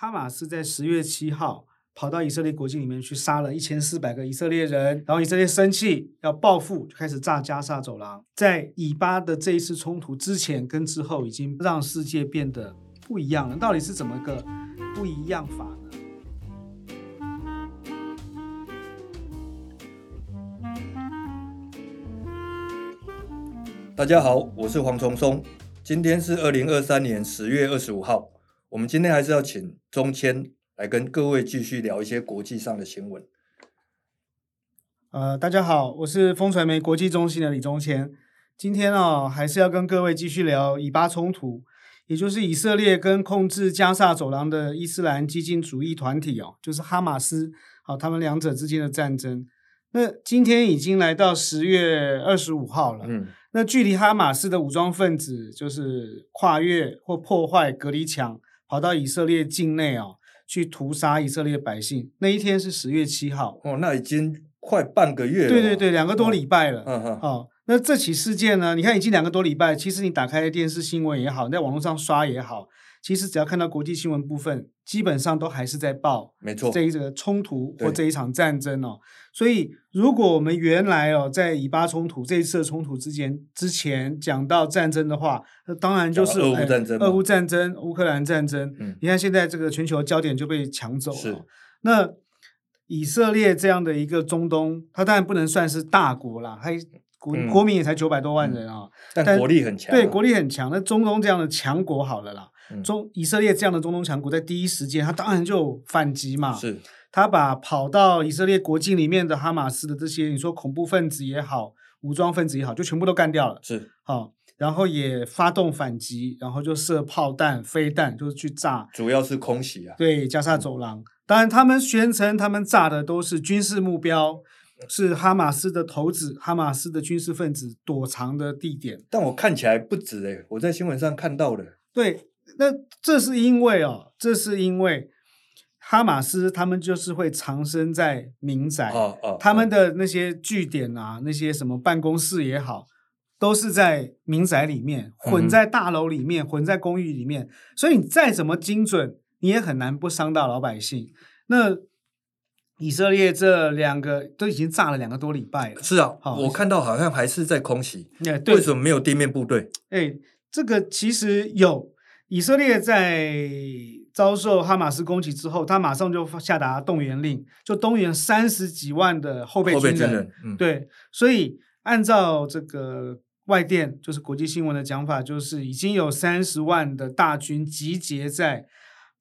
哈马斯在十月七号跑到以色列国境里面去杀了一千四百个以色列人，然后以色列生气要报复，就开始炸加沙走廊。在以巴的这一次冲突之前跟之后，已经让世界变得不一样了。到底是怎么个不一样法呢？大家好，我是黄崇松。今天是二零二三年十月二十五号。我们今天还是要请中谦来跟各位继续聊一些国际上的新闻。呃，大家好，我是风传媒国际中心的李中谦。今天啊、哦，还是要跟各位继续聊以巴冲突，也就是以色列跟控制加萨走廊的伊斯兰激进主义团体哦，就是哈马斯，好，他们两者之间的战争。那今天已经来到十月二十五号了。嗯。那距离哈马斯的武装分子就是跨越或破坏隔离墙，跑到以色列境内哦，去屠杀以色列百姓。那一天是十月七号哦，那已经快半个月了。对对对，两个多礼拜了。嗯哼。哦，那这起事件呢？你看已经两个多礼拜，其实你打开电视新闻也好，你在网络上刷也好。其实只要看到国际新闻部分，基本上都还是在报，没错，这一个冲突或这一场战争哦。所以，如果我们原来哦在以巴冲突这一次的冲突之前之前讲到战争的话，那当然就是俄乌战争、俄乌战争、乌克兰战争。嗯，你看现在这个全球焦点就被抢走了。那以色列这样的一个中东，它当然不能算是大国啦，它国、嗯、国民也才九百多万人啊、嗯，但国力很强、啊。对，国力很强。那中东这样的强国好了啦。中以色列这样的中东强国，在第一时间，他当然就反击嘛。是，他把跑到以色列国境里面的哈马斯的这些，你说恐怖分子也好，武装分子也好，就全部都干掉了。是，好，然后也发动反击，然后就射炮弹、飞弹，就是去炸。主要是空袭啊。对，加沙走廊。当然，他们宣称他们炸的都是军事目标，是哈马斯的头子、哈马斯的军事分子躲藏的地点。但我看起来不止诶，我在新闻上看到的。对。那这是因为哦，这是因为哈马斯他们就是会藏身在民宅，哦哦，他们的那些据点啊，那些什么办公室也好，都是在民宅里面，混在大楼里面，混在公寓里面，所以你再怎么精准，你也很难不伤到老百姓。那以色列这两个都已经炸了两个多礼拜了，是啊，我看到好像还是在空袭，为什么没有地面部队？哎，这个其实有。以色列在遭受哈马斯攻击之后，他马上就下达动员令，就动员三十几万的后备军人。后备军人，嗯，对，所以按照这个外电，就是国际新闻的讲法，就是已经有三十万的大军集结在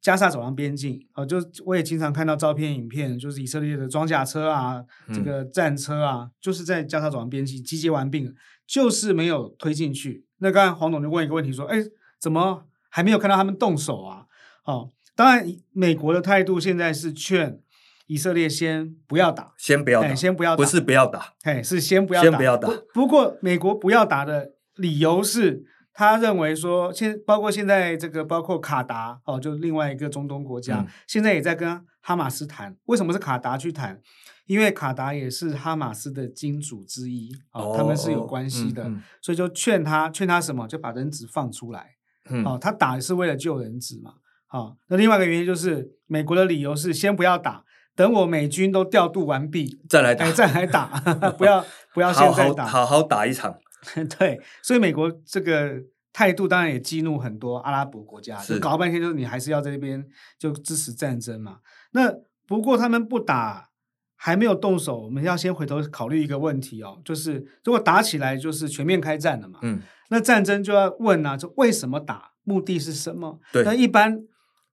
加沙走廊边境。哦，就我也经常看到照片、影片，就是以色列的装甲车啊，这个战车啊，嗯、就是在加沙走廊边境集结完毕，就是没有推进去。那刚才黄总就问一个问题说：“哎，怎么？”还没有看到他们动手啊！哦，当然，美国的态度现在是劝以色列先不要打，先不要打，先不要打，不是不要打，嘿，是先不要打，先不要打。不，不过，美国不要打的理由是，他认为说，现包括现在这个，包括卡达哦，就另外一个中东国家，嗯、现在也在跟哈马斯谈。为什么是卡达去谈？因为卡达也是哈马斯的金主之一哦，他们是有关系的，哦嗯嗯、所以就劝他，劝他什么？就把人质放出来。嗯、哦，他打是为了救人质嘛？好、哦，那另外一个原因就是美国的理由是先不要打，等我美军都调度完毕再来打，哎、再来打，不要不要现在打好好，好好打一场。对，所以美国这个态度当然也激怒很多阿拉伯国家，就搞半天就是你还是要在这边就支持战争嘛。那不过他们不打，还没有动手，我们要先回头考虑一个问题哦，就是如果打起来，就是全面开战了嘛。嗯。那战争就要问啊，就为什么打？目的是什么？对，那一般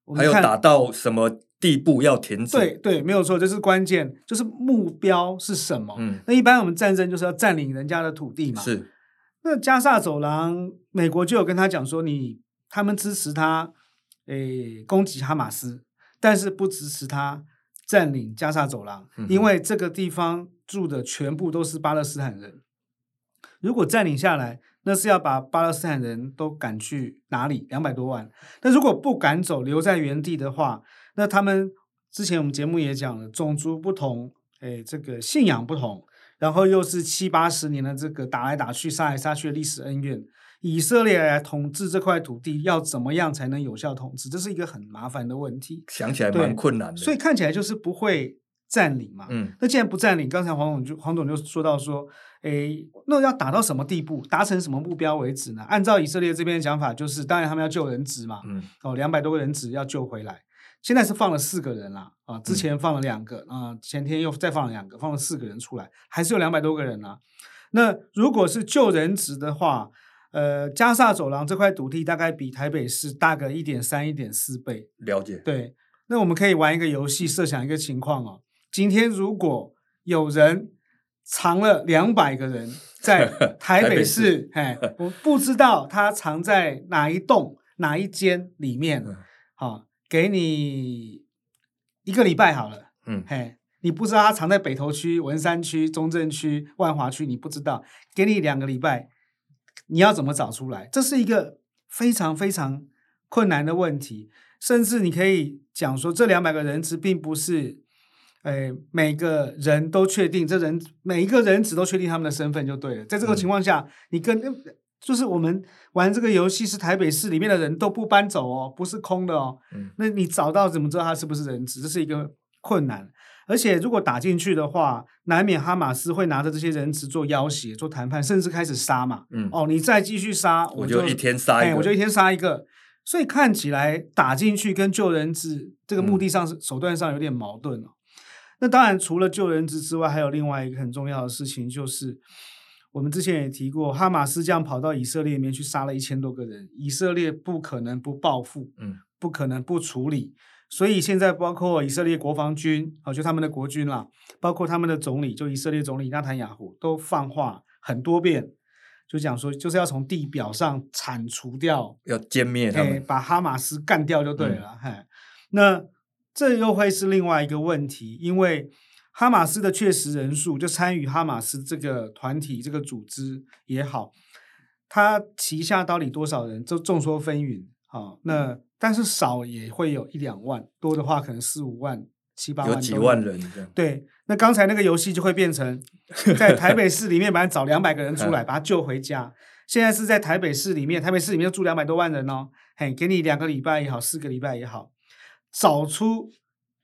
我还有打到什么地步要停止？对对，没有错，这是关键，就是目标是什么？嗯，那一般我们战争就是要占领人家的土地嘛。是。那加萨走廊，美国就有跟他讲说，你他们支持他，诶，攻击哈马斯，但是不支持他占领加萨走廊，嗯，因为这个地方住的全部都是巴勒斯坦人，如果占领下来。那是要把巴勒斯坦人都赶去哪里？两百多万。那如果不赶走，留在原地的话，那他们之前我们节目也讲了，种族不同，哎，这个信仰不同，然后又是七八十年的这个打来打去、杀来杀去的历史恩怨，以色列来统治这块土地，要怎么样才能有效统治？这是一个很麻烦的问题，想起来蛮困难的。所以看起来就是不会占领嘛。嗯，那既然不占领，刚才黄总就黄总就说到说，诶，那要打到什么地步，达成什么目标为止呢？按照以色列这边的讲法，就是当然他们要救人质嘛。嗯，哦，两百多个人质要救回来。现在是放了四个人啦，啊，之前放了两个，啊、嗯，前天又再放了两个，放了四个人出来，还是有两百多个人啊。那如果是救人质的话，呃，加萨走廊这块土地大概比台北市大个一点三、一点四倍。了解。对，那我们可以玩一个游戏，设想一个情况哦。今天如果有人藏了两百个人 在台北市，哎，我不知道他藏在哪一栋、哪一间里面，好、嗯。给你一个礼拜好了，嗯，嘿，你不知道他藏在北投区、文山区、中正区、万华区，你不知道。给你两个礼拜，你要怎么找出来？这是一个非常非常困难的问题。甚至你可以讲说，这两百个人质并不是，哎，每个人都确定，这人每一个人质都确定他们的身份就对了。在这个情况下，嗯、你跟。就是我们玩这个游戏，是台北市里面的人都不搬走哦，不是空的哦。嗯，那你找到怎么知道他是不是人质？这是一个困难。而且如果打进去的话，难免哈马斯会拿着这些人质做要挟、做谈判，甚至开始杀嘛。嗯，哦，你再继续杀，我就，一天杀一个，我就一天杀一个。所以看起来打进去跟救人质这个目的上是、嗯、手段上有点矛盾哦。那当然，除了救人质之外，还有另外一个很重要的事情就是。我们之前也提过，哈马斯这样跑到以色列里面去杀了一千多个人，以色列不可能不报复，嗯，不可能不处理。所以现在包括以色列国防军，啊，就他们的国军啦，包括他们的总理，就以色列总理纳坦雅胡，都放话很多遍，就讲说就是要从地表上铲除掉，要歼灭他们，把哈马斯干掉就对了。嘿、嗯，那这又会是另外一个问题，因为。哈马斯的确实人数，就参与哈马斯这个团体、这个组织也好，他旗下到底多少人，就众说纷纭。好，那但是少也会有一两万，多的话可能四五万、七八万，有几万人这样。对，那刚才那个游戏就会变成 在台北市里面，把他找两百个人出来，把他救回家。现在是在台北市里面，台北市里面住两百多万人哦，嘿，给你两个礼拜也好，四个礼拜也好，找出。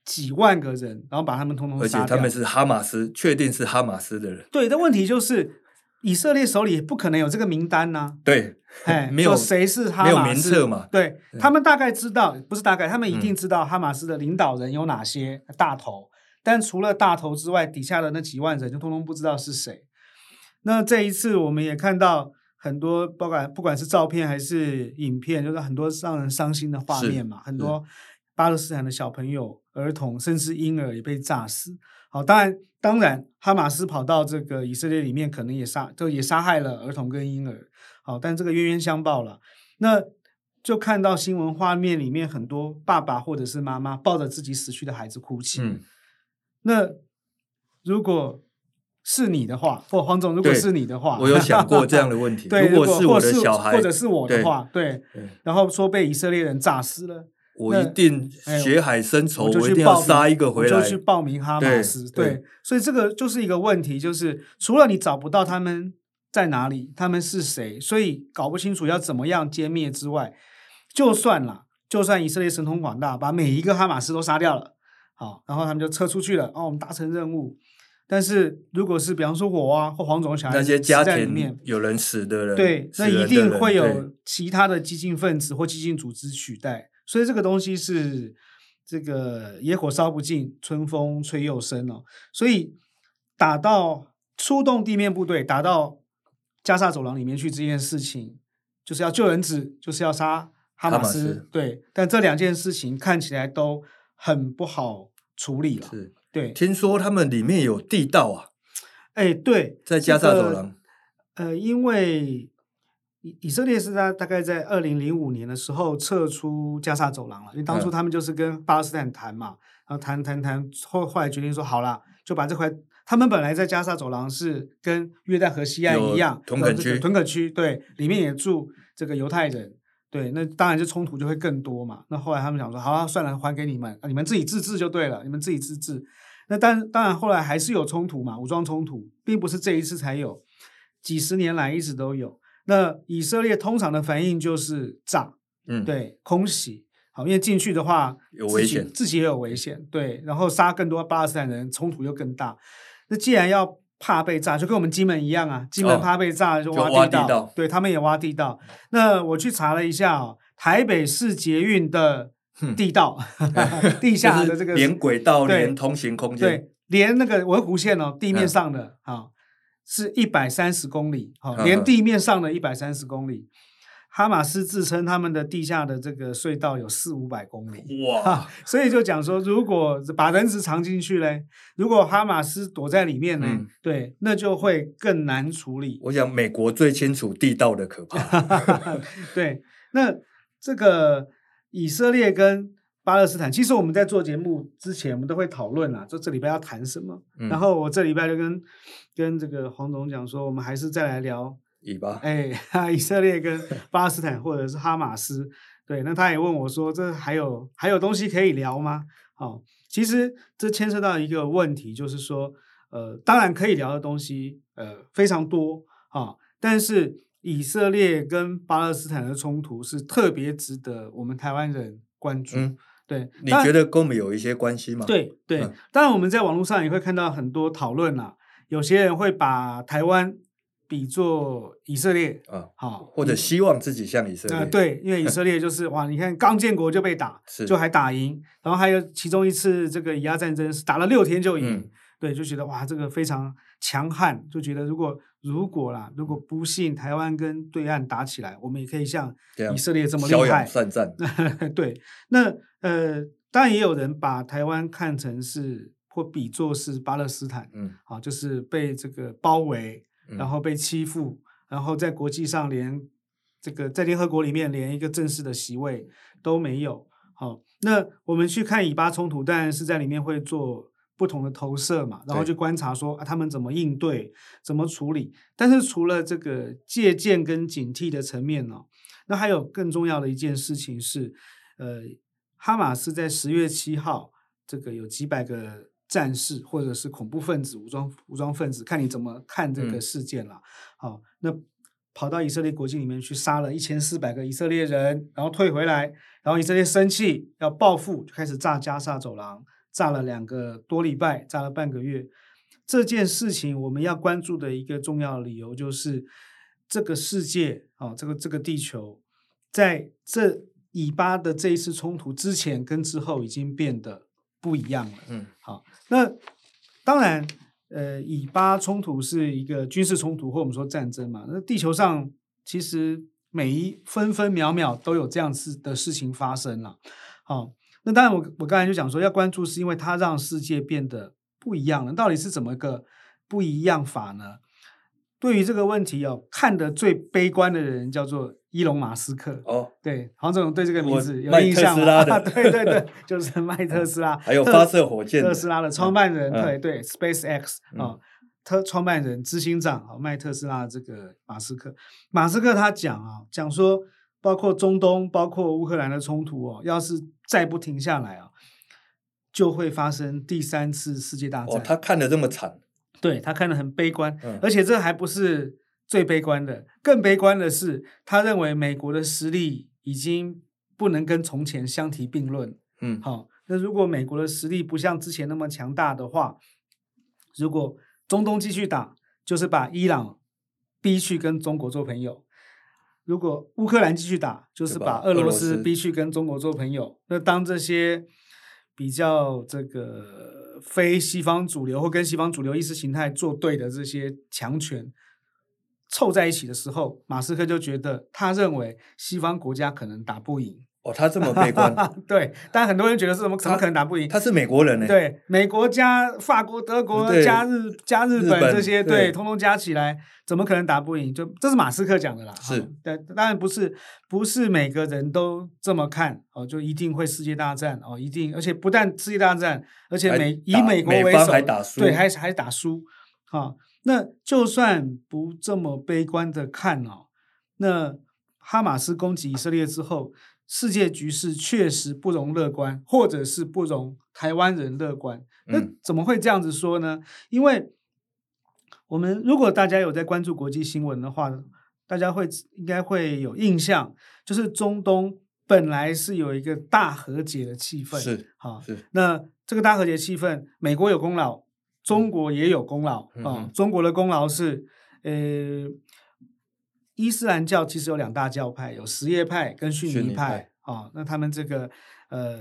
几万个人，然后把他们通通杀掉。而且他们是哈马斯，确定是哈马斯的人。对，但问题就是以色列手里不可能有这个名单呐、啊。对，哎，没有谁是哈马斯，没有名册嘛？对，他们大概知道，不是大概，他们一定知道哈马斯的领导人有哪些大头。嗯、但除了大头之外，底下的那几万人就通通不知道是谁。那这一次我们也看到很多，不管不管是照片还是影片，就是很多让人伤心的画面嘛，很多。巴勒斯坦的小朋友、儿童，甚至婴儿也被炸死。好，当然，当然，哈马斯跑到这个以色列里面，可能也杀，就也杀害了儿童跟婴儿。好，但这个冤冤相报了。那就看到新闻画面里面，很多爸爸或者是妈妈抱着自己死去的孩子哭泣。嗯。那如果是你的话，或黄总，如果是你的话，我有想过这样的问题。对，如果是我的小孩，或者是我的话，对，对，然后说被以色列人炸死了。我一定血海深仇，我，我一定要杀一个回来。我就去报名哈马斯，对，对，所以这个就是一个问题，就是除了你找不到他们在哪里，他们是谁，所以搞不清楚要怎么样歼灭之外，就算了，就算以色列神通广大，把每一个哈马斯都杀掉了，好，然后他们就撤出去了，哦，我们达成任务。但是如果是比方说我啊或黄总想那些家庭里面有人死的人，对，那一定会有其他的激进分子或激进组织取代。所以这个东西是这个野火烧不尽，春风吹又生哦。所以打到出动地面部队，打到加沙走廊里面去这件事情，就是要救人质，就是要杀哈马斯。哈马斯对，但这两件事情看起来都很不好处理了。是，对。听说他们里面有地道啊？哎，对，在加沙走廊。这个、呃，因为。以以色列是在大概在二零零五年的时候撤出加沙走廊了，因为当初他们就是跟巴勒斯坦谈嘛，然后谈谈谈后后来决定说好了，就把这块他们本来在加沙走廊是跟约旦河西岸一样，屯垦区，屯垦区对，里面也住这个犹太人，对，那当然就冲突就会更多嘛。那后来他们想说，好，算了，还给你们，你们自己自治就对了，你们自己自治。那当当然后来还是有冲突嘛，武装冲突，并不是这一次才有，几十年来一直都有。那以色列通常的反应就是炸，嗯，对，空袭，好，因为进去的话有危险，自己也有危险，对，然后杀更多巴勒斯坦人，冲突又更大。那既然要怕被炸，就跟我们金门一样啊，金门怕被炸就挖地道，对，他们也挖地道。那我去查了一下哦，台北市捷运的地道，嗯、地下的这个连轨道连通行空间，对，连那个文湖线哦，地面上的啊、是一百三十公里，好、哦，连地面上的一百三十公里。哈马斯自称他们的地下的这个隧道有四五百公里，哇！所以就讲说，如果把人质藏进去嘞，如果哈马斯躲在里面呢，嗯、对，那就会更难处理。我想美国最清楚地道的可怕。对，那这个以色列跟巴勒斯坦，其实我们在做节目之前，我们都会讨论啊，就这礼拜要谈什么。嗯、然后我这礼拜就跟跟这个黄总讲说，我们还是再来聊。以巴，哎，以色列跟巴勒斯坦，或者是哈马斯，对，那他也问我说，这还有还有东西可以聊吗？哦，其实这牵涉到一个问题，就是说，呃，当然可以聊的东西，呃，非常多啊，哦，但是以色列跟巴勒斯坦的冲突是特别值得我们台湾人关注。嗯，对，你觉得跟我们有一些关系吗？对对，嗯，当然我们在网络上也会看到很多讨论啊，有些人会把台湾。比作以色列啊，好，或者希望自己像以色列。呃，对，因为以色列就是哇，你看刚建国就被打，是就还打赢，然后还有其中一次这个以阿战争是打了六天就赢，嗯、对，就觉得哇，这个非常强悍，就觉得如果如果啦，如果不幸台湾跟对岸打起来，我们也可以像以色列这么厉害，善战。对，那呃，当然也有人把台湾看成是或比作是巴勒斯坦，嗯，好，就是被这个包围。然后被欺负，然后在国际上连这个在联合国里面连一个正式的席位都没有。好，那我们去看以巴冲突，当然是在里面会做不同的投射嘛，然后去观察说啊，他们怎么应对，怎么处理。但是除了这个借鉴跟警惕的层面呢，那还有更重要的一件事情是，呃，哈马斯在十月七号这个有几百个。战士或者是恐怖分子、武装武装分子，看你怎么看这个事件了。好、嗯哦，那跑到以色列国境里面去杀了一千四百个以色列人，然后退回来，然后以色列生气要报复，就开始炸加沙走廊，炸了两个多礼拜，炸了半个月。这件事情我们要关注的一个重要理由就是，这个世界啊、哦，这个这个地球，在这以巴的这一次冲突之前跟之后已经变得。不一样了，嗯，好，那当然，呃，以巴冲突是一个军事冲突，或我们说战争嘛。那地球上其实每一分分秒秒都有这样子的事情发生了。好，那当然我，我我刚才就讲说要关注，是因为它让世界变得不一样了。到底是怎么个不一样法呢？对于这个问题哦，看得最悲观的人叫做。伊隆马斯克哦，对，黄总对这个名字有印象吗？啊、对对对，就是麦 特斯拉，还有发射火箭特斯拉的创办人，嗯、对对，SpaceX 啊，特创办人、执行长啊，麦特斯拉的这个马斯克，马斯克他讲啊，讲说，包括中东，包括乌克兰的冲突哦，要是再不停下来啊，就会发生第三次世界大战。哦，他看得这么惨，对他看得很悲观，嗯、而且这还不是。最悲观的，更悲观的是，他认为美国的实力已经不能跟从前相提并论。嗯，好，那如果美国的实力不像之前那么强大的话，如果中东继续打，就是把伊朗逼去跟中国做朋友；如果乌克兰继续打，就是把俄罗斯逼去跟中国做朋友。那当这些比较这个非西方主流或跟西方主流意识形态作对的这些强权。凑在一起的时候，马斯克就觉得，他认为西方国家可能打不赢。哦，他这么悲观。对，但很多人觉得是怎么怎么可能打不赢？他是美国人呢。对，美国加法国、德国加日加日本这些，对，通通加起来，怎么可能打不赢？就这是马斯克讲的啦。是，但当然不是，不是每个人都这么看哦，就一定会世界大战哦，一定，而且不但世界大战，而且美以美国为首，还打输，对，还还打输，哈。那就算不这么悲观的看哦，那哈马斯攻击以色列之后，世界局势确实不容乐观，或者是不容台湾人乐观。那怎么会这样子说呢？因为我们如果大家有在关注国际新闻的话，大家会应该会有印象，就是中东本来是有一个大和解的气氛，是啊，是那这个大和解气氛，美国有功劳，中国也有功劳啊。中国的功劳是，呃，伊斯兰教其实有两大教派，有什叶派跟逊尼派，啊。那他们这个呃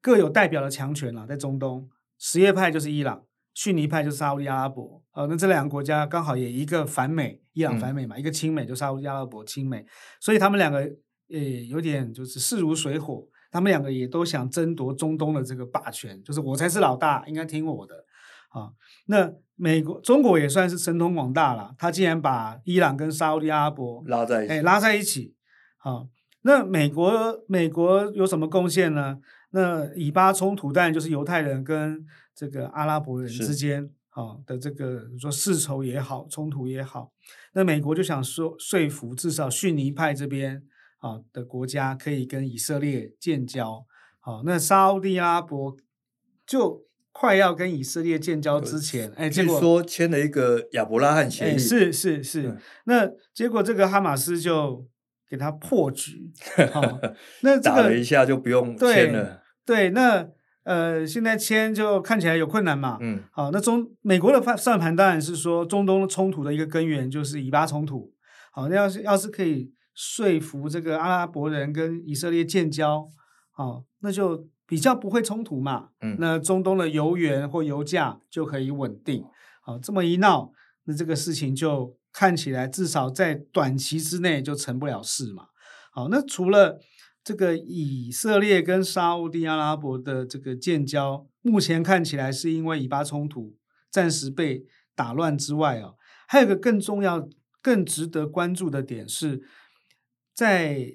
各有代表的强权啊，在中东，什叶派就是伊朗。逊尼派就是沙乌地阿拉伯，呃，那这两个国家刚好也一个反美，伊朗反美嘛，嗯、一个亲美，就沙乌地阿拉伯亲美，所以他们两个呃有点就是势如水火，他们两个也都想争夺中东的这个霸权，就是我才是老大，应该听我的啊。那美国、中国也算是神通广大了，他竟然把伊朗跟沙乌地阿拉伯拉在一起，哎，拉在一起，好，那美国美国有什么贡献呢？那以巴冲突当然就是犹太人跟这个阿拉伯人之间啊的这个说世仇也好，冲突也好，那美国就想说说服至少逊尼派这边啊的国家可以跟以色列建交。好，那沙乌地阿拉伯就快要跟以色列建交之前，哎，结果说签了一个亚伯拉罕协议，哎、是是是、嗯，那结果这个哈马斯就给他破局，好，那、这个、打了一下就不用签了。对，那呃，现在签就看起来有困难嘛。嗯，好，那中美国的算算盘当然是说，中东冲突的一个根源就是以巴冲突。好，那要是要是可以说服这个阿拉伯人跟以色列建交，好，那就比较不会冲突嘛。嗯，那中东的油源或油价就可以稳定。好，这么一闹，那这个事情就看起来至少在短期之内就成不了事嘛。好，那除了。这个以色列跟沙乌地阿拉伯的这个建交，目前看起来是因为以巴冲突暂时被打乱之外啊，还有一个更重要、更值得关注的点是，在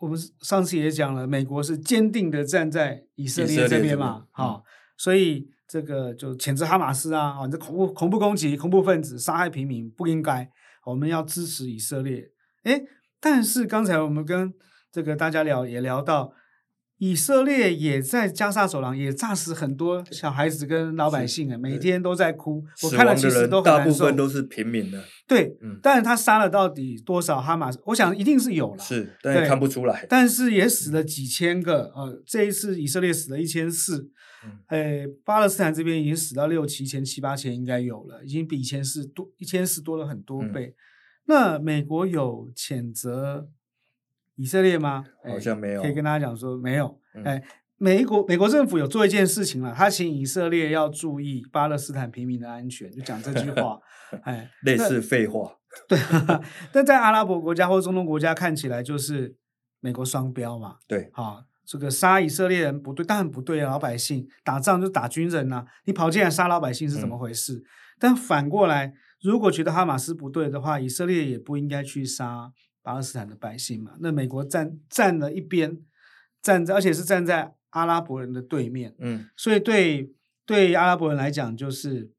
我们上次也讲了，美国是坚定的站在以色列这边嘛，好，所以这个就谴责哈马斯啊，啊，这恐怖恐怖攻击、恐怖分子杀害平民不应该，我们要支持以色列。诶，但是刚才我们跟这个大家聊也聊到，以色列也在加沙走廊也炸死很多小孩子跟老百姓啊，每天都在哭。我看了其实都很难受。大部分都是平民的。对，嗯，但是他杀了到底多少哈马斯？我想一定是有了，是，但也看不出来。但是也死了几千个，呃，这一次以色列死了一千四，哎，巴勒斯坦这边已经死到六七千、七八千，应该有了，已经比以前是多一千四多了很多倍。嗯、那美国有谴责。以色列吗？好像没有。可以跟大家讲说没有。哎，美国美国政府有做一件事情了，他请以色列要注意巴勒斯坦平民的安全，就讲这句话。哎，类似废话。对，但在阿拉伯国家或中东国家看起来就是美国双标嘛。对，啊，这个杀以色列人不对，当然不对啊，老百姓打仗就打军人呐、啊，你跑进来杀老百姓是怎么回事？嗯、但反过来，如果觉得哈马斯不对的话，以色列也不应该去杀。巴勒斯坦的百姓嘛，那美国站站了一边，站在而且是站在阿拉伯人的对面，嗯，所以对对阿拉伯人来讲，就是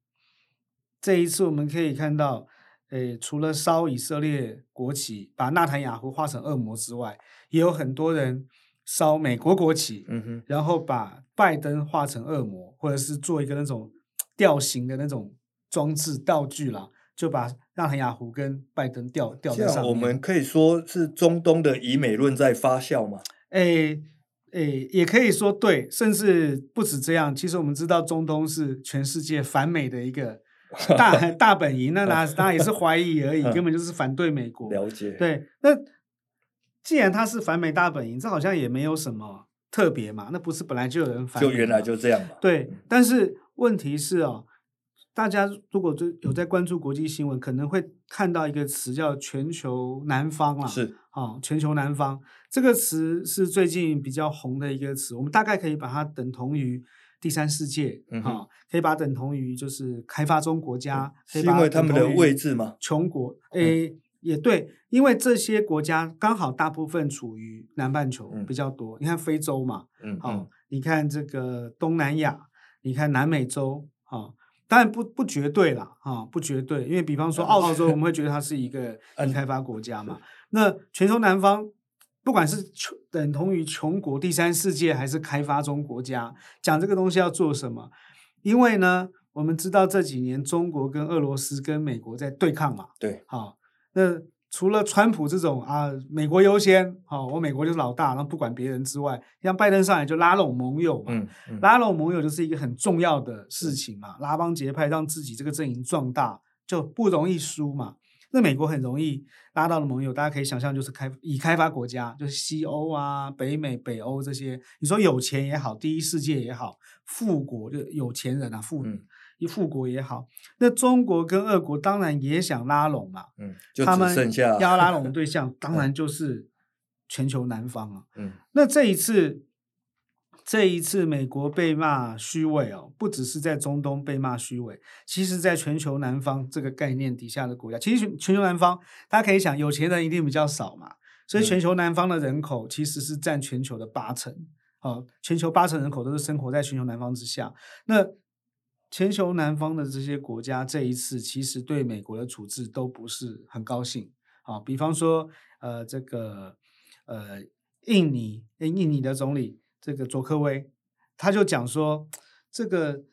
这一次我们可以看到，诶，除了烧以色列国旗，把纳坦雅胡画成恶魔之外，也有很多人烧美国国旗，嗯哼，然后把拜登画成恶魔，或者是做一个那种吊形的那种装置道具啦。就把纳坦雅虎跟拜登掉掉在上面。我们可以说是中东的以美论在发酵嘛？诶诶，也可以说对，甚至不止这样。其实我们知道，中东是全世界反美的一个 大大本营。那那当然也是怀疑而已，根本就是反对美国。了解。对，那既然他是反美大本营，这好像也没有什么特别嘛。那不是本来就有人反美？就原来就这样嘛。对，但是问题是哦。大家如果有在关注国际新闻，可能会看到一个词叫“全球南方”啦。是啊，“全球南方”这个词是最近比较红的一个词。我们大概可以把它等同于第三世界，嗯啊，可以把它等同于就是开发中国家。是因为他们的位置吗？穷国，诶，也对，因为这些国家刚好大部分处于南半球比较多。你看非洲嘛，嗯，好，你看这个东南亚，你看南美洲，啊。当然不不绝对啦，啊，不绝对，因为比方说澳洲，我们会觉得它是一个 已开发国家嘛。那全球南方，不管是穷等同于穷国、第三世界还是开发中国家，讲这个东西要做什么？因为呢，我们知道这几年中国跟俄罗斯跟美国在对抗嘛。对，好，那除了川普这种啊，美国优先，好、哦，我美国就是老大，然后不管别人之外，像拜登上来就拉拢盟友嘛，嗯嗯、拉拢盟友就是一个很重要的事情嘛，拉帮结派，让自己这个阵营壮大，就不容易输嘛。那美国很容易拉到的盟友，大家可以想象，就是开已开发国家，就是西欧啊、北美、北欧这些，你说有钱也好，第一世界也好，富国就有钱人啊，富。嗯一富国也好，那中国跟俄国当然也想拉拢嘛，嗯，就只剩下他们要拉拢的对象当然就是全球南方啊，嗯，那这一次，这一次美国被骂虚伪哦，不只是在中东被骂虚伪，其实在全球南方这个概念底下的国家，其实全全球南方大家可以想，有钱人一定比较少嘛，所以全球南方的人口其实是占全球的八成，哦，全球八成人口都是生活在全球南方之下，那。全球南方的这些国家，这一次其实对美国的处置都不是很高兴啊。比方说，呃，这个呃，印尼，印尼的总理这个佐科威，他就讲说，这个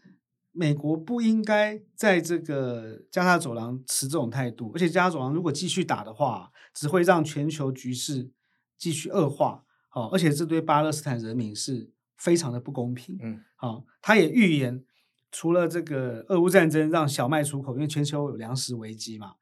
美国不应该在这个加沙走廊持这种态度，而且加沙走廊如果继续打的话，只会让全球局势继续恶化。好，而且这对巴勒斯坦人民是非常的不公平。嗯，好，他也预言。除了这个俄乌战争让小麦出口，因为全球有粮食危机嘛，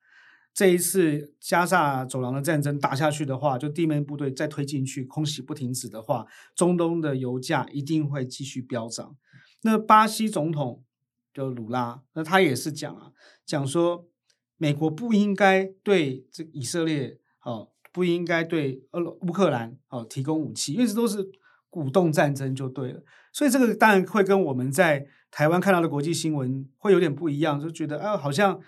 这一次加萨走廊的战争打下去的话，就地面部队再推进去，空袭不停止的话，中东的油价一定会继续飙涨。那巴西总统就鲁拉，那他也是讲啊，讲说美国不应该对这以色列哦，不应该对俄乌克兰哦提供武器，因为这都是鼓动战争就对了。所以这个当然会跟我们在台湾看到的国际新闻会有点不一样，就觉得啊，好像，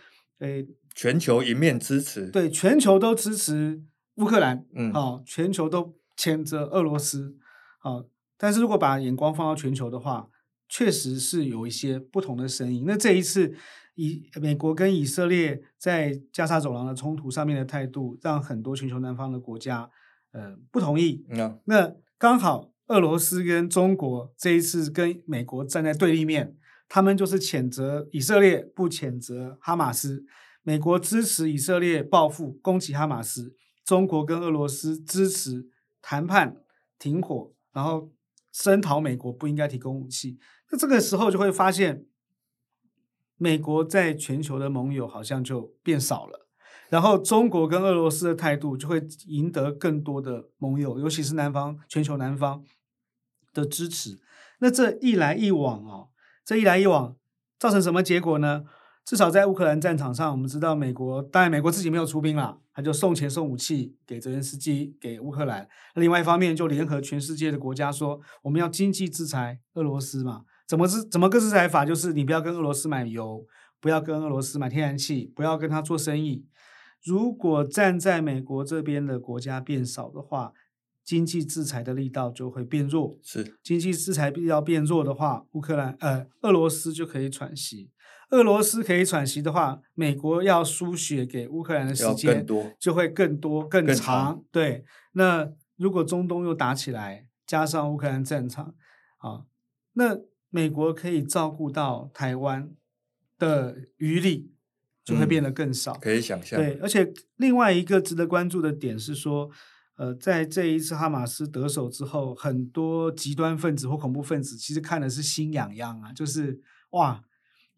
诶，全球一面支持，对，全球都支持乌克兰，嗯，好、哦，全球都谴责俄罗斯，好、哦，但是如果把眼光放到全球的话，确实是有一些不同的声音。那这一次以美国跟以色列在加沙走廊的冲突上面的态度，让很多全球南方的国家，呃，不同意。嗯，那刚好。俄罗斯跟中国这一次跟美国站在对立面，他们就是谴责以色列，不谴责哈马斯。美国支持以色列报复攻击哈马斯，中国跟俄罗斯支持谈判停火，然后声讨美国不应该提供武器。那这个时候就会发现，美国在全球的盟友好像就变少了，然后中国跟俄罗斯的态度就会赢得更多的盟友，尤其是南方，全球南方。的支持，那这一来一往哦，这一来一往造成什么结果呢？至少在乌克兰战场上，我们知道美国，当然美国自己没有出兵了，他就送钱送武器给泽连斯基，给乌克兰。另外一方面，就联合全世界的国家说，我们要经济制裁俄罗斯嘛？怎么制？怎么个制裁法？就是你不要跟俄罗斯买油，不要跟俄罗斯买天然气，不要跟他做生意。如果站在美国这边的国家变少的话，经济制裁的力道就会变弱，是经济制裁力道变弱的话，乌克兰呃俄罗斯就可以喘息。俄罗斯可以喘息的话，美国要输血给乌克兰的时间就会更多更长。更长对，那如果中东又打起来，加上乌克兰战场啊，那美国可以照顾到台湾的余力就会变得更少。嗯，可以想象。对，而且另外一个值得关注的点是说。呃，在这一次哈马斯得手之后，很多极端分子或恐怖分子其实看的是心痒痒啊，就是哇，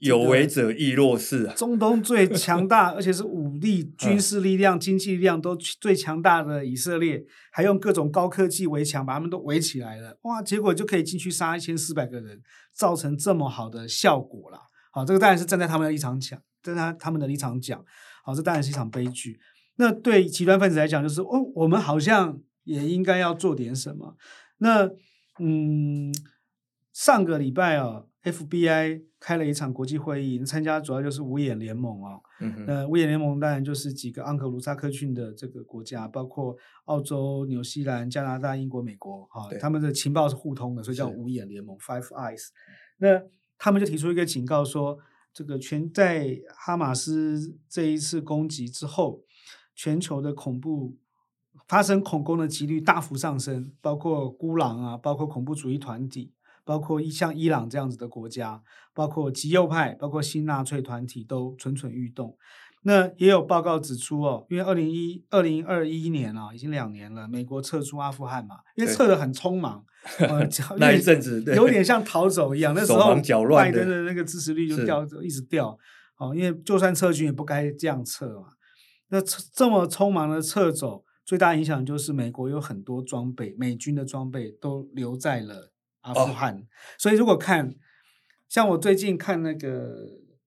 有为者亦若是啊。中东最强大，而且是武力、军事力量、经济力量都最强大的以色列，还用各种高科技围墙把他们都围起来了，哇，结果就可以进去杀一千四百个人，造成这么好的效果了。好，这个当然是站在他们的立场讲，站在他们的立场讲，好，这当然是一场悲剧。那对极端分子来讲，就是哦，我们好像也应该要做点什么。那嗯，上个礼拜啊，FBI 开了一场国际会议，参加主要就是五眼联盟啊。嗯哼。那五眼联盟当然就是几个安克鲁萨克逊的这个国家，包括澳洲、纽西兰、加拿大、英国、美国，哈，对他们的情报是互通的，所以叫五眼联盟 （Five Eyes）。那他们就提出一个警告说，这个全在哈马斯这一次攻击之后。全球的恐怖发生恐攻的几率大幅上升，包括孤狼啊，包括恐怖主义团体，包括像伊朗这样子的国家，包括极右派，包括新纳粹团体都蠢蠢欲动。那也有报告指出哦，因为二零一二零二一年啊，已经两年了，美国撤出阿富汗嘛，因为撤的很匆忙，呃、那一阵子有点像逃走一样。那时候拜登的那个支持率就掉，一直掉。哦，因为就算撤军也不该这样撤嘛。那这么匆忙的撤走，最大影响就是美国有很多装备，美军的装备都留在了阿富汗。哦、所以如果看，像我最近看那个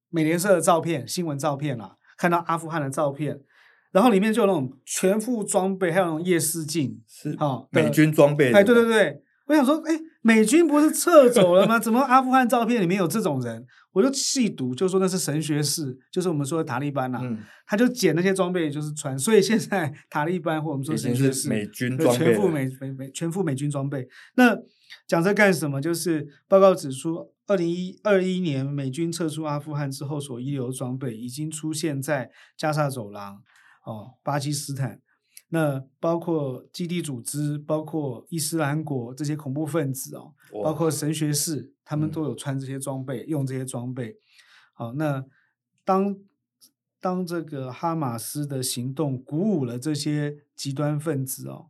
美联社的照片、新闻照片啊。看到阿富汗的照片，然后里面就有那种全副装备，还有那种夜视镜，是哦美军装备。哎，对对对，我想说，哎，美军不是撤走了吗？怎么阿富汗照片里面有这种人？我就细读，就说那是神学士，就是我们说的塔利班呐、啊。嗯、他就捡那些装备，就是穿。所以现在塔利班或我们说神学士，美军装备，全副美美美全副美军装备。那讲这干什么？就是报告指出。二零一二一年，美军撤出阿富汗之后所遗留的装备已经出现在加沙走廊、哦，巴基斯坦，那包括基地组织，包括伊斯兰国这些恐怖分子哦，包括神学士，他们都有穿这些装备，嗯、用这些装备。好，那当当这个哈马斯的行动鼓舞了这些极端分子哦。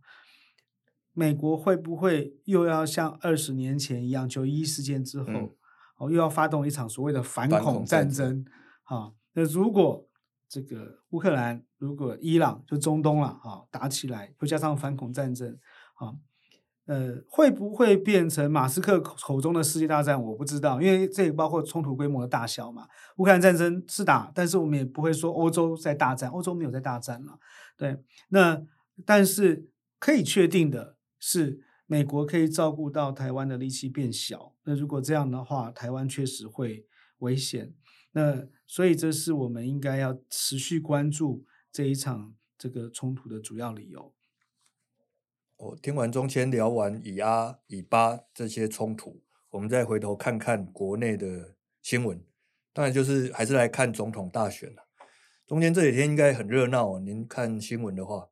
美国会不会又要像二十年前一样，九一一事件之后？嗯哦，又要发动一场所谓的反恐战争，啊，那如果这个乌克兰，如果伊朗就中东了，啊，打起来，又加上反恐战争，啊，呃，会不会变成马斯克口中的世界大战？我不知道，因为这也包括冲突规模的大小嘛。乌克兰战争是打，但是我们也不会说欧洲在大战，欧洲没有在大战了，对。那但是可以确定的是。美国可以照顾到台湾的力气变小，那如果这样的话，台湾确实会危险。那所以这是我们应该要持续关注这一场这个冲突的主要理由。我听完中谦聊完以阿以巴这些冲突，我们再回头看看国内的新闻，当然就是还是来看总统大选了。中间这几天应该很热闹，您看新闻的话。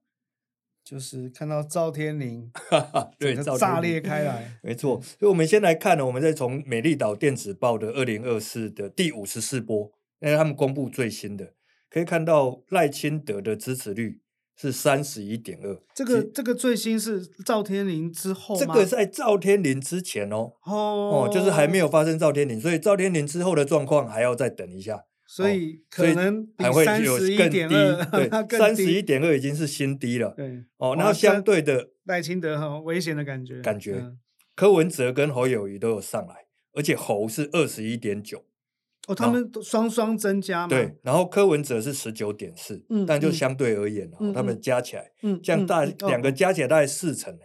就是看到赵天麟，对，炸裂开来，没错。所以，我们先来看呢，我们再从《美丽岛电子报》的二零二四的第五十四波，因为他们公布最新的，可以看到赖清德的支持率是三十一点二。这个这个最新是赵天林之后吗？这个在赵天林之前哦，哦，哦，就是还没有发生赵天林，所以赵天林之后的状况还要再等一下。所以可能还会有更低，对，三十一点二已经是新低了。对，哦，那相对的赖清德很危险的感觉，感觉柯文哲跟侯友谊都有上来，而且侯是二十一点九，哦，他们双双增加嘛。对，然后柯文哲是十九点四，但就相对而言，他们加起来，嗯，这样大两个加起来大概四成，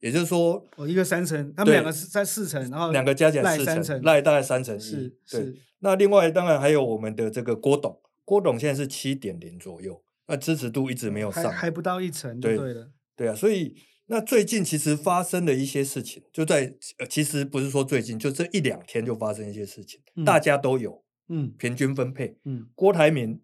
也就是说，哦，一个三层，他们两个是在四层，然后两个加起来四层，赖大概三层是，对。那另外当然还有我们的这个郭董，郭董现在是七点零左右，那支持度一直没有上，还，还不到一层就对了。对啊，所以那最近其实发生了一些事情，就在呃，其实不是说最近，就这一两天就发生一些事情，嗯、大家都有，嗯，平均分配，嗯，郭台铭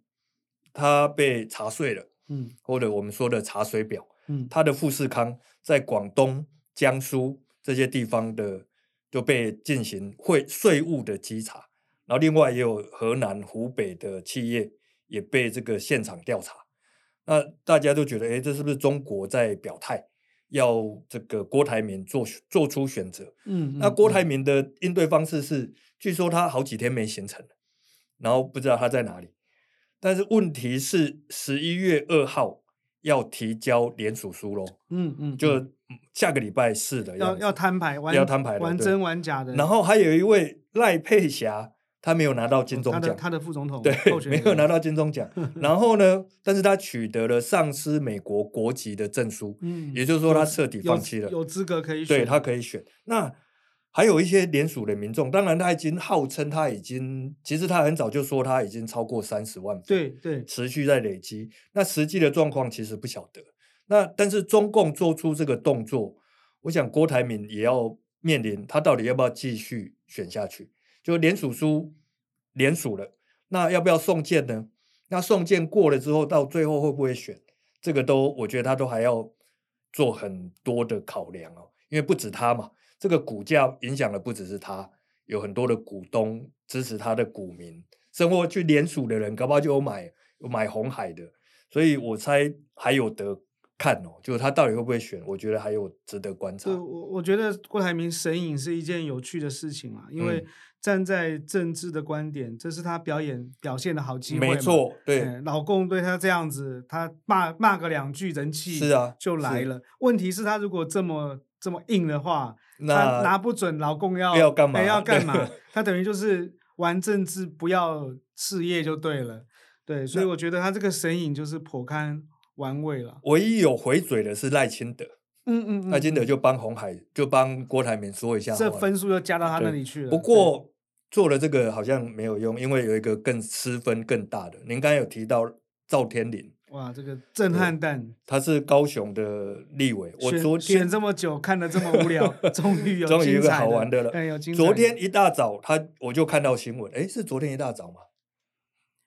他被查税了，嗯，或者我们说的查水表，嗯，他的富士康在广东、江苏这些地方的就被进行会税务的稽查。然后另外也有河南、湖北的企业也被这个现场调查，那大家都觉得，哎，这是不是中国在表态，要这个郭台铭做做出选择？嗯，嗯，那郭台铭的应对方式是，据说他好几天没行程，然后不知道他在哪里。但是问题是，十一月二号要提交联署书喽。嗯嗯，就下个礼拜四的要要摊牌，要摊牌，玩真玩假的。然后还有一位赖佩霞。他没有拿到金钟奖，他的副总统对，没有拿到金钟奖。然后呢，但是他取得了丧失美国国籍的证书，嗯，也就是说他彻底放弃了，有资格可以选，对，他可以选。那还有一些联署的民众，当然他已经号称他已经，其实他很早就说他已经超过三十万，对对，持续在累积。那实际的状况其实不晓得。那但是中共做出这个动作，我想郭台铭也要面临他到底要不要继续选下去。就联署书联署了，那要不要送件呢？那送件过了之后，到最后会不会选？这个都我觉得他都还要做很多的考量哦，因为不止他嘛，这个股价影响的不只是他，有很多的股东支持他的股民，生活去联署的人，搞不好就有买买红海的，所以我猜还有得看哦，就是他到底会不会选，我觉得还有值得观察。我我觉得郭台铭神隐是一件有趣的事情嘛，因为站在政治的观点，嗯、这是他表演表现的好机会。没错，对，老共对他这样子，他骂骂个两句，人气是啊就来了。问题是，他如果这么这么硬的话，那他拿不准老公要要干嘛？要干嘛？他等于就是玩政治，不要事业就对了。对，所以我觉得他这个神隐就是颇堪。玩味了，唯一有回嘴的是赖清德，嗯嗯，嗯，赖清德就帮红海，就帮郭台铭说一下，这分数又加到他那里去了。不过做了这个好像没有用，因为有一个更失分更大的。您刚才有提到赵天麟，哇，这个震撼弹，他是高雄的立委。我昨天选这么久，看得这么无聊，终于有终于有个好玩的了。哎、昨天一大早，他我就看到新闻，哎，是昨天一大早吗？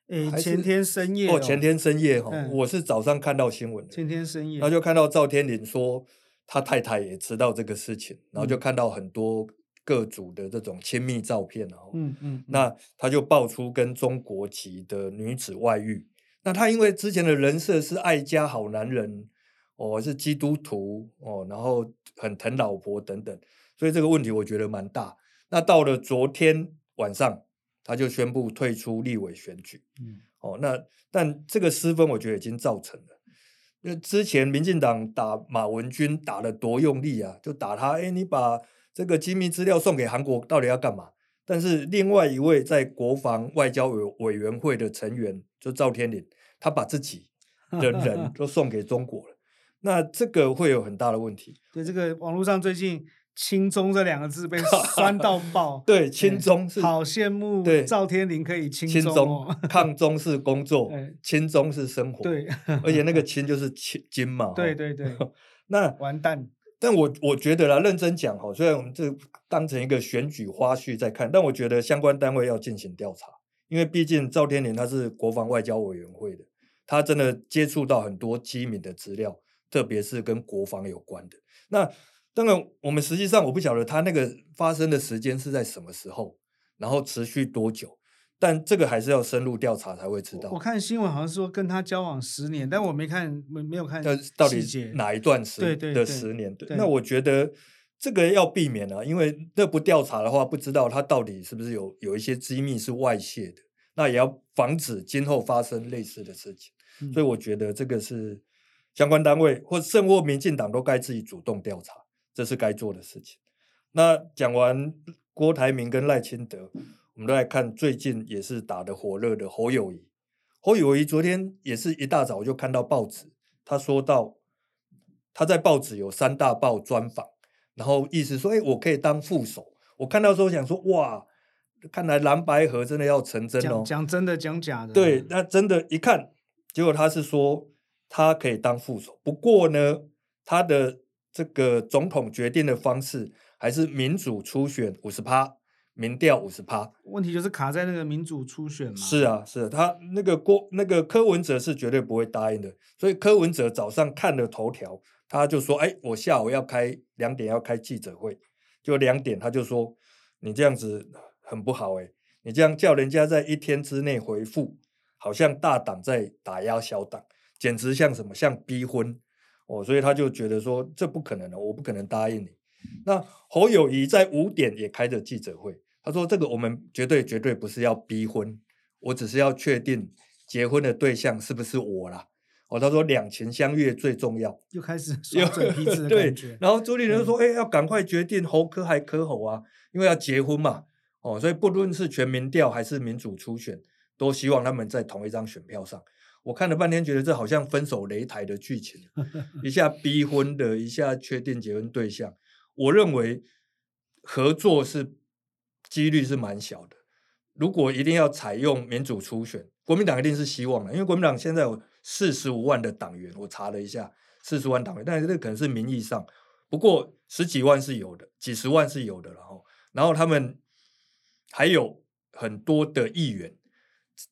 诶，前天深夜哦，哦，前天深夜哈、嗯，我是早上看到新闻，前天深夜，然后就看到赵天麟说他太太也知道这个事情，然后就看到很多各组的这种亲密照片，哦。嗯，嗯，那他就爆出跟中国籍的女子外遇，那他因为之前的人设是爱家好男人，哦，是基督徒哦，然后很疼老婆等等，所以这个问题我觉得蛮大。那到了昨天晚上。他就宣布退出立委选举，嗯，哦，那但这个失分我觉得已经造成了，因为之前民进党打马文君打得多用力啊，就打他，哎，你把这个机密资料送给韩国，到底要干嘛？但是另外一位在国防外交委委员会的成员，就赵天麟，他把自己 的人都送给中国了，那这个会有很大的问题。对，这个网络上最近。亲中这两个字被 酸到爆，对，亲中是好羡慕，对，赵天麟可以亲中，抗中是工作，亲中是生活，对，而且那个亲就是亲金嘛，对对对，那完蛋。但我我觉得啦，认真讲哈，虽然我们这当成一个选举花絮在看，但我觉得相关单位要进行调查，因为毕竟赵天麟他是国防外交委员会的，他真的接触到很多机密的资料，特别是跟国防有关的，那。当然，我们实际上我不晓得他那个发生的时间是在什么时候，然后持续多久，但这个还是要深入调查才会知道。我看新闻好像是说跟他交往十年，但我没看，没没有看。到底哪一段时的十年？对，那我觉得这个要避免啊，因为这不调查的话，不知道他到底是不是有有一些机密是外泄的，那也要防止今后发生类似的事情。嗯、所以我觉得这个是相关单位或甚或民进党都该自己主动调查。这是该做的事情。那讲完郭台铭跟赖清德，我们都来看最近也是打得火热的侯友宜。侯友宜昨天也是一大早就看到报纸，他说到他在报纸有三大报专访，然后意思说，哎，我可以当副手。我看到时候想说，哇，看来蓝白河真的要成真哦。讲真的，讲假的。对，那真的，一看，结果他是说他可以当副手，不过呢，他的。这个总统决定的方式还是民主初选五十趴，民调五十趴。问题就是卡在那个民主初选嘛。是啊，是啊，他那个郭那个柯文哲是绝对不会答应的。所以柯文哲早上看了头条，他就说：“哎，我下午要开两点要开记者会，就两点他就说你这样子很不好哎，你这样叫人家在一天之内回复，好像大党在打压小党，简直像什么像逼婚。”哦，所以他就觉得说，这不可能的，我不可能答应你。那侯友谊在五点也开着记者会，他说：“这个我们绝对绝对不是要逼婚，我只是要确定结婚的对象是不是我啦。”哦，他说两情相悦最重要。又开始耍嘴皮子的 感觉。对，然后朱立伦说：“哎、嗯欸，要赶快决定侯科还柯侯啊，因为要结婚嘛。”哦，所以不论是全民调还是民主初选，都希望他们在同一张选票上。我看了半天，觉得这好像分手擂台的剧情，一下逼婚的，一下确定结婚对象。我认为合作是几率是蛮小的。如果一定要采用民主初选，国民党一定是希望的，因为国民党现在有四十五万的党员，我查了一下，四十万党员，但是这可能是名义上，不过十几万是有的，几十万是有的，然后，然后他们还有很多的议员。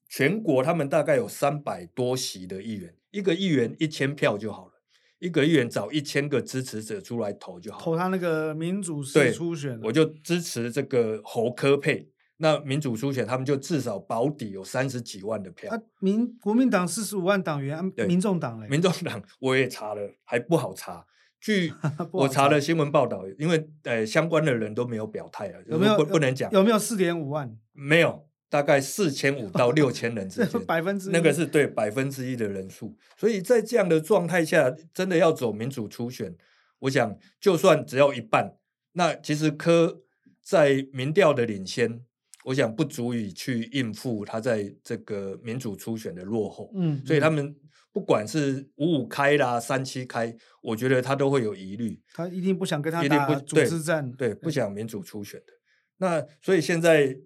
全国他们大概有三百多席的议员，一个议员一千票就好了，一个议员找一千个支持者出来投就好。投他那个民主式初选，我就支持这个侯科佩。那民主初选他们就至少保底有三十几万的票。啊，民国民党四十五万党员，啊、民众党嘞？民众党我也查了，还不好查。据 我查了新闻报道，因为呃相关的人都没有表态啊，有没有不不能讲？有没有四点五万？没有，大概四千五到六千人之间，百分之那个是对百分之一的人数。所以在这样的状态下，真的要走民主初选，我想就算只要一半，那其实柯在民调的领先，我想不足以去应付他在这个民主初选的落后。嗯，所以他们。不管是五五开啦，三七开，我觉得他都会有疑虑。他一定不想跟他打组织战，对，对，不想民主初选的。那所以现在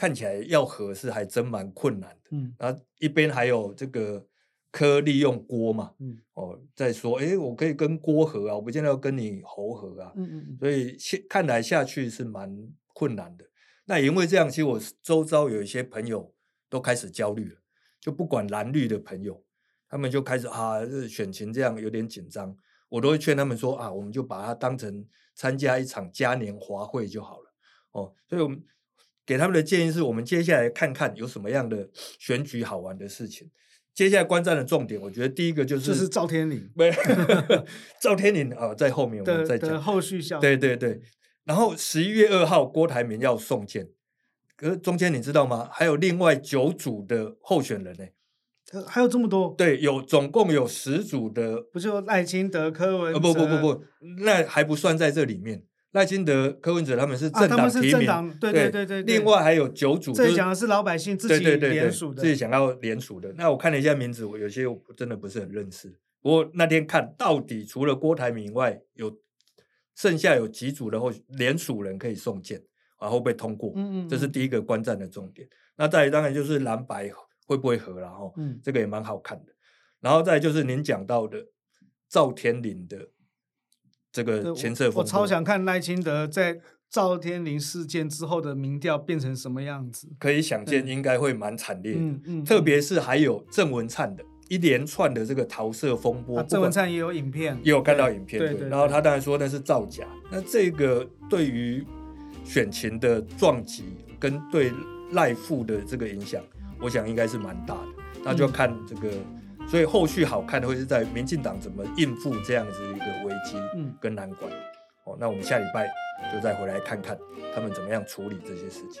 看起来要合是还真蛮困难的。嗯，然后一边还有这个科利用郭嘛，嗯，哦，在说，哎，我可以跟郭合啊，我不见得要跟你侯合啊。嗯嗯，所以现看来下去是蛮困难的。那因为这样，其实我周遭有一些朋友都开始焦虑了，就不管蓝绿的朋友。他们就开始啊，选情这样有点紧张，我都会劝他们说啊，我们就把它当成参加一场嘉年华会就好了哦。所以，我们给他们的建议是我们接下来看看有什么样的选举好玩的事情。接下来观战的重点，我觉得第一个就是就是赵天麟，没 赵天麟啊，在后面我们再讲后续效。对对对，然后十一月二号郭台铭要送件，可是中间你知道吗？还有另外九组的候选人呢。还有这么多？对，有总共有十组的，不就赖清德、柯文哲？不不不不，那还不算在这里面。赖清德、柯文哲他们是政党提名，啊、对对对对，对。另外还有九组，这讲的是老百姓自己联署的，自己想要联署的。那我看了一下名字，我有些我真的不是很认识。不过那天看到底，除了郭台铭以外，有剩下有几组的后联署人可以送件，然后被通过。嗯嗯，这是第一个观战的重点。那再来当然就是蓝白。会不会合？然后，嗯，这个也蛮好看的。然后再就是您讲到的赵天麟的这个前车，我超想看赖清德在赵天麟事件之后的民调变成什么样子。可以想见，应该会蛮惨烈的。嗯嗯，特别是还有郑文灿的一连串的这个桃色风波，郑文灿也有影片，也有看到影片。对对。然后他当然说那是造假。那这个对于选情的撞击跟对赖富的这个影响。我想应该是蛮大的，那就看这个，嗯、所以后续好看的会是在民进党怎么应付这样子一个危机跟难关。嗯、哦，那我们下礼拜就再回来看看他们怎么样处理这些事情。